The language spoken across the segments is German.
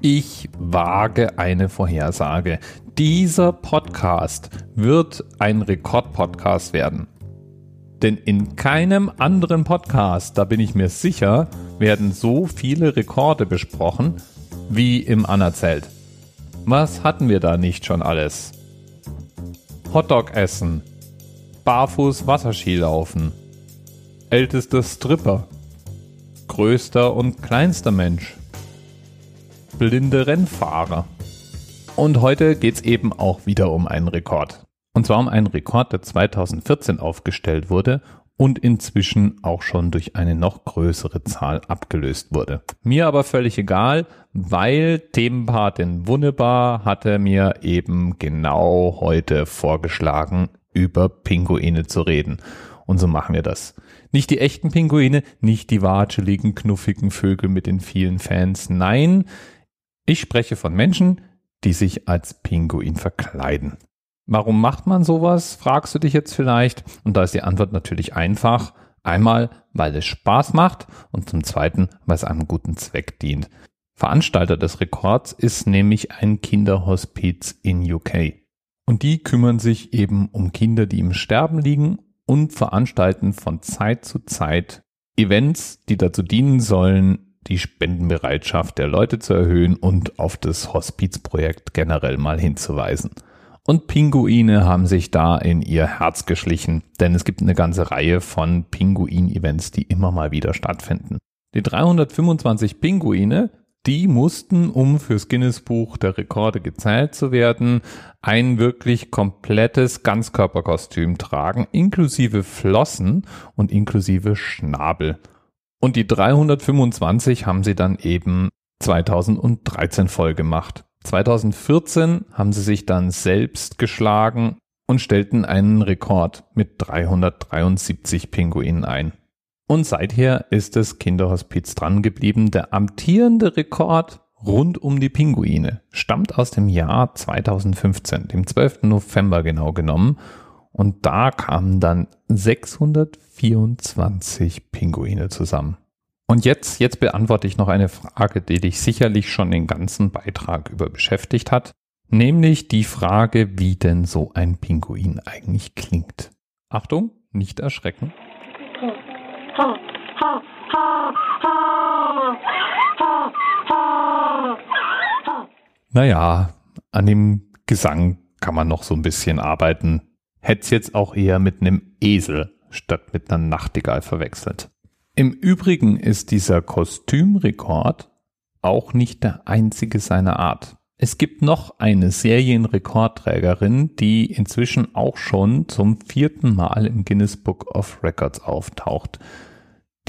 Ich wage eine Vorhersage. Dieser Podcast wird ein Rekordpodcast werden. Denn in keinem anderen Podcast, da bin ich mir sicher, werden so viele Rekorde besprochen wie im Anna-Zelt. Was hatten wir da nicht schon alles? Hotdog essen, barfuß Wasserski laufen, ältester Stripper, größter und kleinster Mensch, blinde Rennfahrer. Und heute geht's eben auch wieder um einen Rekord. Und zwar um einen Rekord, der 2014 aufgestellt wurde und inzwischen auch schon durch eine noch größere Zahl abgelöst wurde. Mir aber völlig egal, weil Themenpatin Wunderbar hatte mir eben genau heute vorgeschlagen, über Pinguine zu reden. Und so machen wir das. Nicht die echten Pinguine, nicht die watscheligen, knuffigen Vögel mit den vielen Fans. Nein, ich spreche von Menschen, die sich als Pinguin verkleiden. Warum macht man sowas, fragst du dich jetzt vielleicht. Und da ist die Antwort natürlich einfach. Einmal, weil es Spaß macht und zum Zweiten, weil es einem guten Zweck dient. Veranstalter des Rekords ist nämlich ein Kinderhospiz in UK. Und die kümmern sich eben um Kinder, die im Sterben liegen und veranstalten von Zeit zu Zeit Events, die dazu dienen sollen, die Spendenbereitschaft der Leute zu erhöhen und auf das Hospizprojekt generell mal hinzuweisen. Und Pinguine haben sich da in ihr Herz geschlichen, denn es gibt eine ganze Reihe von Pinguin-Events, die immer mal wieder stattfinden. Die 325 Pinguine, die mussten, um fürs Guinness Buch der Rekorde gezählt zu werden, ein wirklich komplettes Ganzkörperkostüm tragen, inklusive Flossen und inklusive Schnabel. Und die 325 haben sie dann eben 2013 voll gemacht. 2014 haben sie sich dann selbst geschlagen und stellten einen Rekord mit 373 Pinguinen ein. Und seither ist das Kinderhospiz dran geblieben. Der amtierende Rekord rund um die Pinguine stammt aus dem Jahr 2015, dem 12. November genau genommen. Und da kamen dann 624 Pinguine zusammen. Und jetzt, jetzt beantworte ich noch eine Frage, die dich sicherlich schon den ganzen Beitrag über beschäftigt hat, nämlich die Frage, wie denn so ein Pinguin eigentlich klingt. Achtung, nicht erschrecken. Naja, an dem Gesang kann man noch so ein bisschen arbeiten. Hätte jetzt auch eher mit einem Esel statt mit einer Nachtigall verwechselt. Im Übrigen ist dieser Kostümrekord auch nicht der einzige seiner Art. Es gibt noch eine Serienrekordträgerin, die inzwischen auch schon zum vierten Mal im Guinness Book of Records auftaucht.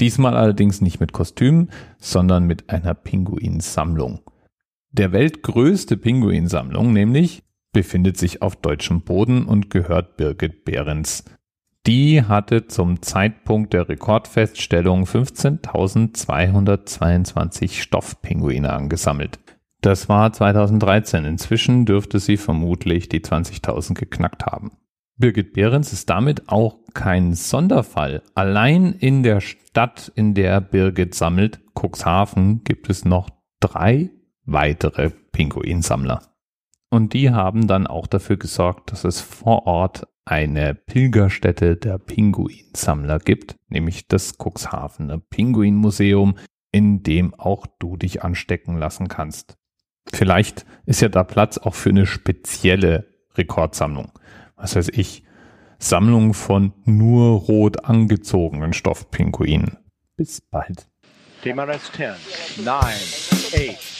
Diesmal allerdings nicht mit Kostüm, sondern mit einer Pinguinsammlung. Der weltgrößte Pinguinsammlung nämlich befindet sich auf deutschem Boden und gehört Birgit Behrens. Die hatte zum Zeitpunkt der Rekordfeststellung 15.222 Stoffpinguine angesammelt. Das war 2013. Inzwischen dürfte sie vermutlich die 20.000 geknackt haben. Birgit Behrens ist damit auch kein Sonderfall. Allein in der Stadt, in der Birgit sammelt, Cuxhaven, gibt es noch drei weitere Pinguinsammler. Und die haben dann auch dafür gesorgt, dass es vor Ort eine Pilgerstätte der Pinguinsammler gibt, nämlich das Cuxhavener Pinguinmuseum, in dem auch du dich anstecken lassen kannst. Vielleicht ist ja da Platz auch für eine spezielle Rekordsammlung. Was weiß ich, Sammlung von nur rot angezogenen Stoffpinguinen. Bis bald. TMRS 10, 9, 8.